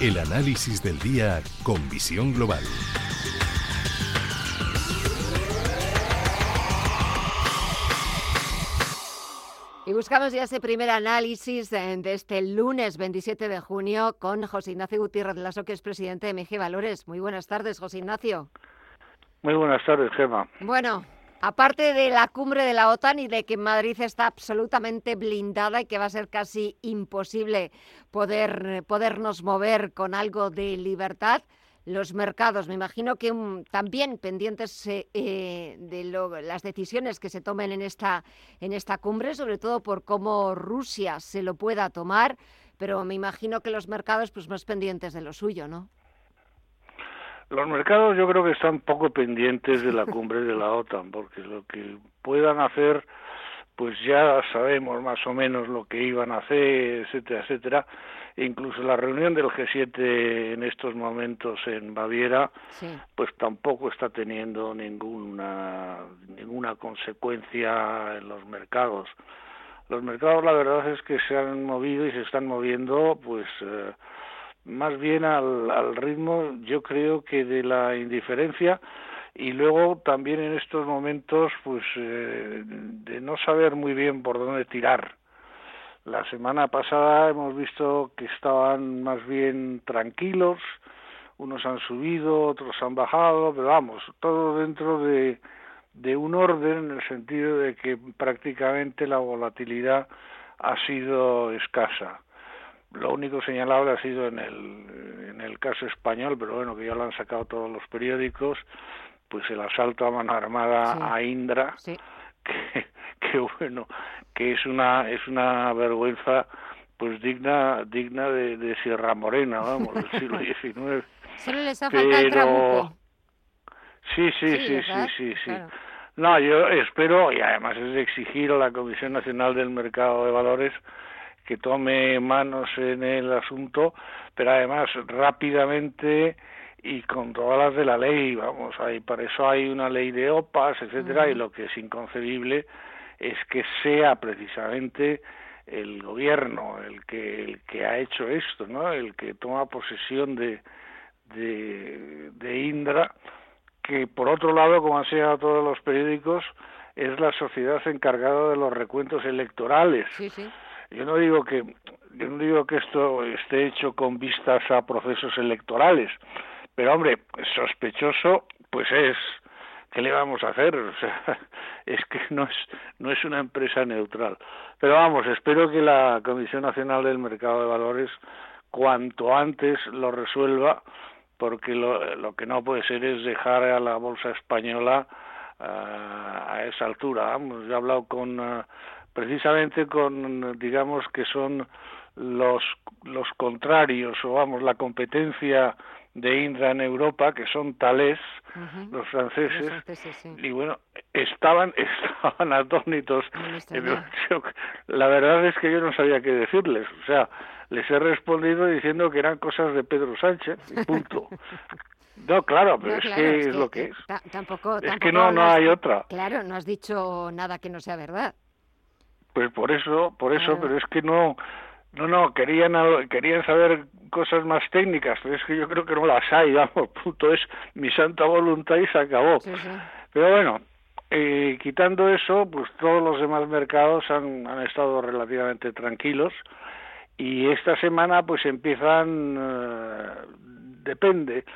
El análisis del día con visión global. Y buscamos ya ese primer análisis de, este lunes 27 de junio con José Ignacio Gutiérrez Lasso, que es presidente de MG Valores. Muy buenas tardes, José Ignacio. Muy buenas tardes, Gemma. Bueno, aparte de la cumbre de la OTAN y de que Madrid está absolutamente blindada y que va a ser casi imposible poder, podernos mover con algo de libertad, los mercados, me imagino que también pendientes eh, de las decisiones que se tomen en esta, en esta cumbre, sobre todo por cómo Rusia se lo pueda tomar, pero me imagino que los mercados pues más pendientes de lo suyo, ¿no? Los mercados yo creo que están poco pendientes de la cumbre de la OTAN, porque lo que puedan hacer, pues ya sabemos más o menos lo que iban a hacer, etcétera, etcétera. incluso la reunión del G7 en estos momentos en Baviera, pues tampoco está teniendo ninguna ninguna consecuencia en los mercados. Los mercados, la verdad es que se han movido y se están moviendo, pues. Eh, más bien al, al ritmo, yo creo que de la indiferencia y luego también en estos momentos, pues eh, de no saber muy bien por dónde tirar. La semana pasada hemos visto que estaban más bien tranquilos, unos han subido, otros han bajado, pero vamos, todo dentro de, de un orden en el sentido de que prácticamente la volatilidad ha sido escasa. Lo único señalable ha sido en el, en el caso español, pero bueno, que ya lo han sacado todos los periódicos, pues el asalto a mano armada a Indra, que, que bueno, que es una es una vergüenza pues digna digna de, Sierra Morena, vamos, del siglo XIX. Solo les ha faltado Sí, sí, sí, sí, sí, sí. No, yo espero, y además es de exigir a la Comisión Nacional del Mercado de Valores que tome manos en el asunto, pero además rápidamente y con todas las de la ley, vamos, ahí para eso hay una ley de OPAS, etcétera, y lo que es inconcebible es que sea precisamente el gobierno el que el que ha hecho esto, ¿no? El que toma posesión de de, de Indra, que por otro lado, como han señalado todos los periódicos, es la sociedad encargada de los recuentos electorales. Sí, sí. Yo no digo que yo no digo que esto esté hecho con vistas a procesos electorales, pero hombre, sospechoso pues es ¿qué le vamos a hacer? Es que no es no es una empresa neutral. Pero vamos, espero que la Comisión Nacional del Mercado de Valores cuanto antes lo resuelva porque lo, lo que no puede ser es dejar a la bolsa española uh, a esa altura. Vamos, he hablado con uh, precisamente con, digamos, que son los, los contrarios, o vamos, la competencia de Indra en Europa, que son tales, los franceses, y bueno, estaban, estaban atónitos. la verdad es que yo no sabía qué decirles, o sea, les he respondido diciendo que eran cosas de Pedro Sánchez, y punto. No, claro, pero es que es, lo que es. Tampoco, es que no, no hay otra. Claro, no has dicho nada que no sea verdad. Pues por eso, por eso, pero es que no, no, no, querían, querían saber cosas más técnicas, pero es que yo creo que no las hay, vamos, punto es mi santa voluntad y se acabó. Pero bueno, eh, quitando eso, pues todos los demás mercados han, han estado relativamente tranquilos y esta semana pues empiezan, eh, depende,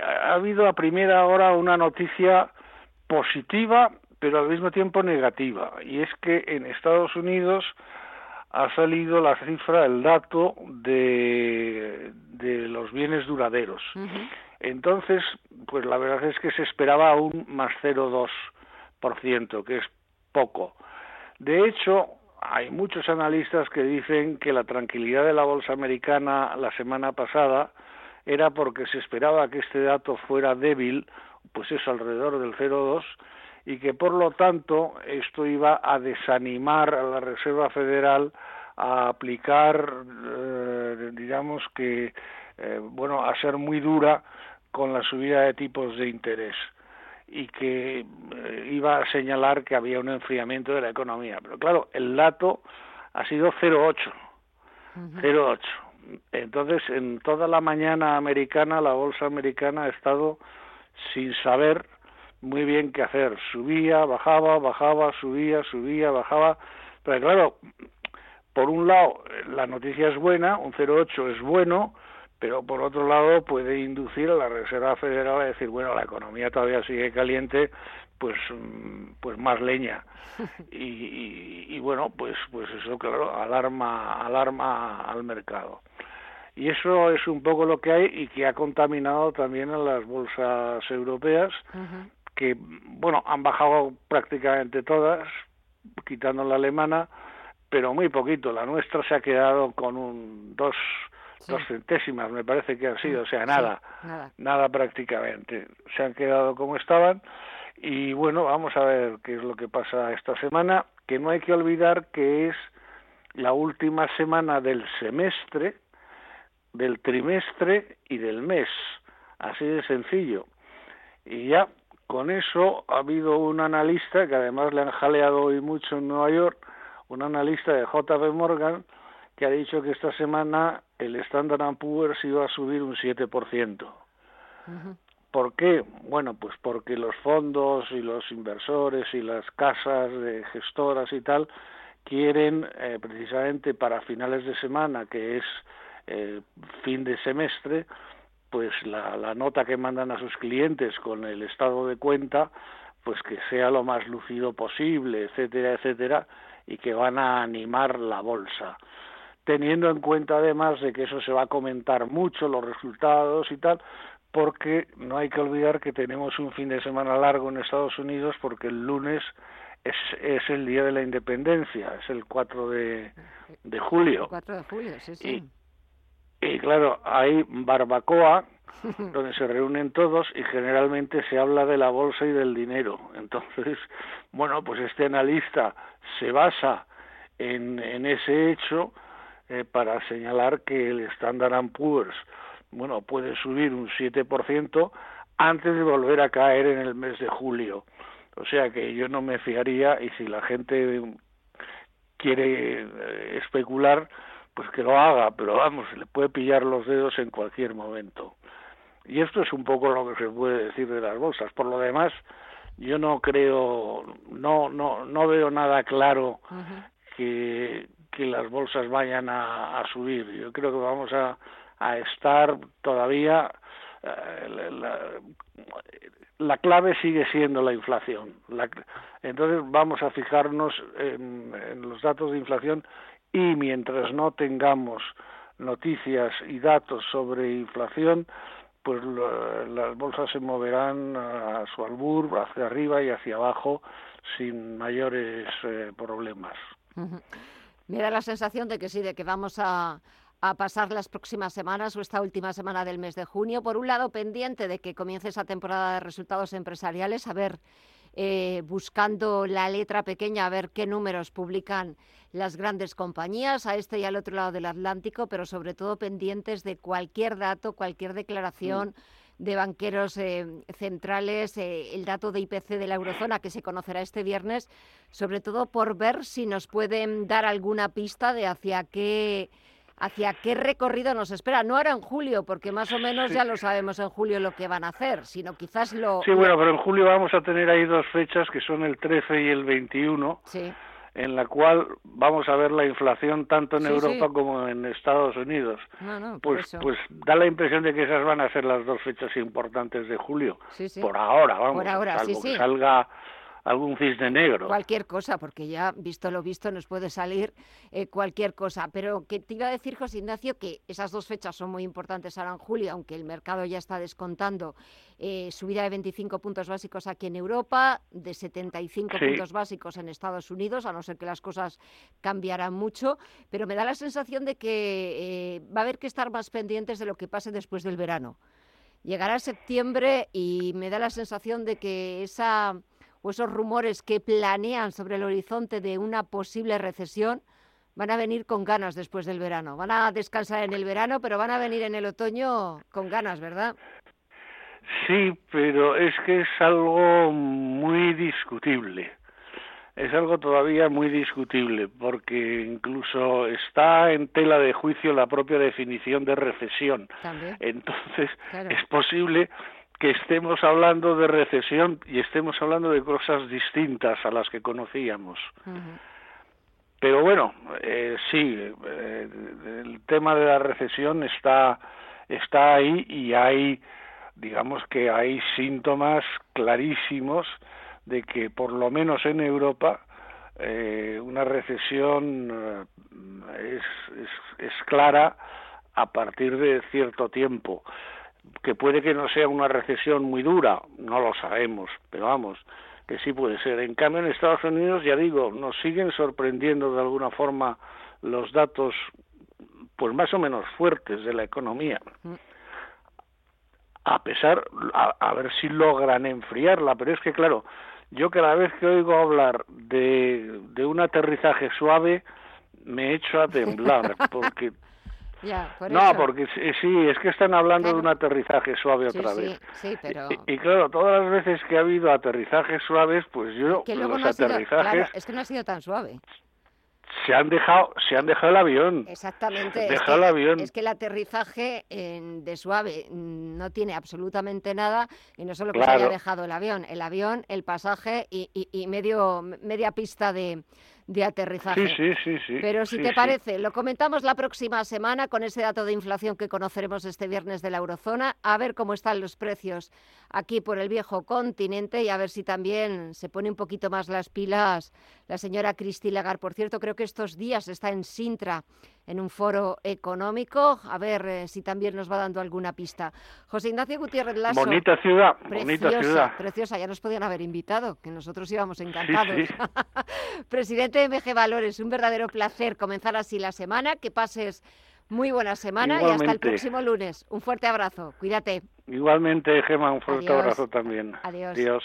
ha habido a primera hora una noticia positiva pero al mismo tiempo negativa, y es que en Estados Unidos ha salido la cifra, el dato de, de los bienes duraderos. Entonces, pues la verdad es que se esperaba un más 0,2%, que es poco. De hecho, hay muchos analistas que dicen que la tranquilidad de la bolsa americana la semana pasada era porque se esperaba que este dato fuera débil, pues eso alrededor del 0,2 y que por lo tanto esto iba a desanimar a la Reserva Federal a aplicar, eh, digamos que, eh, bueno, a ser muy dura con la subida de tipos de interés y que eh, iba a señalar que había un enfriamiento de la economía. Pero claro, el dato ha sido 0,8. 0,8. Entonces, en toda la mañana americana, la bolsa americana ha estado sin saber muy bien qué hacer. Subía, bajaba, bajaba, subía, subía, bajaba. Pero claro, por un lado, la noticia es buena, un 0,8 es bueno, pero por otro lado puede inducir a la Reserva Federal a decir, bueno, la economía todavía sigue caliente, pues, mm, pues más leña. Y, y, bueno, pues, pues eso, claro, alarma, alarma al mercado. Y eso es un poco lo que hay y que ha contaminado también a las bolsas europeas, que, bueno, han bajado prácticamente todas, quitando la alemana, pero muy poquito. La nuestra se ha quedado con un dos, dos centésimas, me parece que han sido, o sea, nada, nada, nada prácticamente. Se han quedado como estaban. Y bueno, vamos a ver qué es lo que pasa esta semana, que no hay que olvidar que es la última semana del semestre, del trimestre y del mes. Así de sencillo. Y ya con eso ha habido un analista que además le han jaleado hoy mucho en Nueva York, un analista de JP Morgan, que ha dicho que esta semana el Standard Poor's iba a subir un 7%. ¿Por qué? Bueno, pues porque los fondos y los inversores y las casas de gestoras y tal quieren eh, precisamente para finales de semana, que es eh, fin de semestre, pues la, la nota que mandan a sus clientes con el estado de cuenta, pues que sea lo más lucido posible, etcétera, etcétera, y que van a animar la bolsa. Teniendo en cuenta además de que eso se va a comentar mucho, los resultados y tal, porque no hay que olvidar que tenemos un fin de semana largo en Estados Unidos porque el lunes es, es el día de la independencia, es el 4 de, de julio. El 4 de julio, sí, sí. Y claro, hay barbacoa donde se reúnen todos y generalmente se habla de la bolsa y del dinero. Entonces, bueno, pues este analista se basa en, en ese hecho eh, para señalar que el Standard Poor's, bueno, puede subir un 7% antes de volver a caer en el mes de julio. O sea que yo no me fiaría y si la gente quiere eh, especular, pues que lo haga, pero vamos, se le puede pillar los dedos en cualquier momento. Y esto es un poco lo que se puede decir de las bolsas. Por lo demás, yo no creo, no, no, no veo nada claro que, que las bolsas vayan a, a, subir. Yo creo que vamos a, a estar todavía. Eh, la, la, clave sigue siendo la inflación. La, entonces vamos a fijarnos en, en los datos de inflación y mientras no tengamos noticias y datos sobre inflación, pues las bolsas se moverán a su albur, hacia arriba y hacia abajo, sin mayores eh, problemas. Me da la sensación de que sí, de que vamos a, a pasar las próximas semanas o esta última semana del mes de junio, por un lado pendiente de que comience esa temporada de resultados empresariales, a ver eh, buscando la letra pequeña a ver qué números publican las grandes compañías a este y al otro lado del Atlántico, pero sobre todo pendientes de cualquier dato, cualquier declaración. Mm. de banqueros eh, centrales, eh, el dato de IPC de la eurozona que se conocerá este viernes, sobre todo por ver si nos pueden dar alguna pista de hacia qué hacia qué recorrido nos espera. No ahora en julio, porque más o menos ya lo sabemos en julio lo que van a hacer, sino quizás lo... Sí, bueno, pero en julio vamos a tener ahí dos fechas que son el 13 y el 21. Sí en la cual vamos a ver la inflación tanto en Europa como en Estados Unidos. pues, pues da la impresión de que esas van a ser las dos fechas importantes de julio. Por ahora, vamos, Por ahora, salvo que salga algún cisne negro. Cualquier cosa, porque ya visto lo visto nos puede salir eh, cualquier cosa. Pero que te iba a decir, José Ignacio, que esas dos fechas son muy importantes ahora en julio, aunque el mercado ya está descontando eh, subida de 25 puntos básicos aquí en Europa, de 75 puntos básicos en Estados Unidos, a no ser que las cosas cambiaran mucho, pero me da la sensación de que eh, va a haber que estar más pendientes de lo que pase después del verano. Llegará septiembre y me da la sensación de que esa o esos rumores que planean sobre el horizonte de una posible recesión van a venir con ganas después del verano. Van a descansar en el verano, pero van a venir en el otoño con ganas, ¿verdad? Sí, pero es que es algo muy discutible. Es algo todavía muy discutible, porque incluso está en tela de juicio la propia definición de recesión. Entonces, es posible que estemos hablando de recesión y estemos hablando de cosas distintas a las que conocíamos. Pero bueno, eh, sí, eh, el tema de la recesión está, está ahí y hay, digamos que hay síntomas clarísimos de que por lo menos en Europa eh, una recesión es, es, es clara a partir de cierto tiempo que puede que no sea una recesión muy dura, no lo sabemos, pero vamos, que sí puede ser. En cambio, en Estados Unidos, ya digo, nos siguen sorprendiendo de alguna forma los datos, pues más o menos fuertes de la economía. A pesar, a, ver si logran enfriarla, pero es que, claro, yo cada vez que oigo hablar de, de un aterrizaje suave, me echo a temblar, porque no, porque sí, es que están hablando de un aterrizaje suave otra vez. Sí, pero... y, claro, todas las veces que ha habido aterrizajes suaves, pues yo los aterrizajes... es que no ha sido tan suave. Se han dejado, se han dejado el avión. Exactamente. es, que, el avión. es que el aterrizaje de suave no tiene absolutamente nada y no solo que se haya dejado el avión, el avión, el pasaje y, y medio media pista de, de aterrizaje. Sí, sí, sí, sí. Pero si te parece, lo comentamos la próxima semana con ese dato de inflación que conoceremos este viernes de la eurozona, a ver cómo están los precios aquí por el viejo continente y a ver si también se pone un poquito más las pilas la señora Cristi Lagar. Por cierto, creo que estos días está en Sintra en un foro económico. A ver eh, si también nos va dando alguna pista. José Ignacio Gutiérrez Lasso. Bonita ciudad, preciosa, bonita ciudad. Preciosa, ya nos podían haber invitado, que nosotros íbamos encantados. Presidente de MG Valores, un verdadero placer comenzar así la semana. Que pases muy buena semana y hasta el próximo lunes. Un fuerte abrazo. Cuídate. Igualmente, Gemma, un fuerte abrazo también. Adiós. Adiós.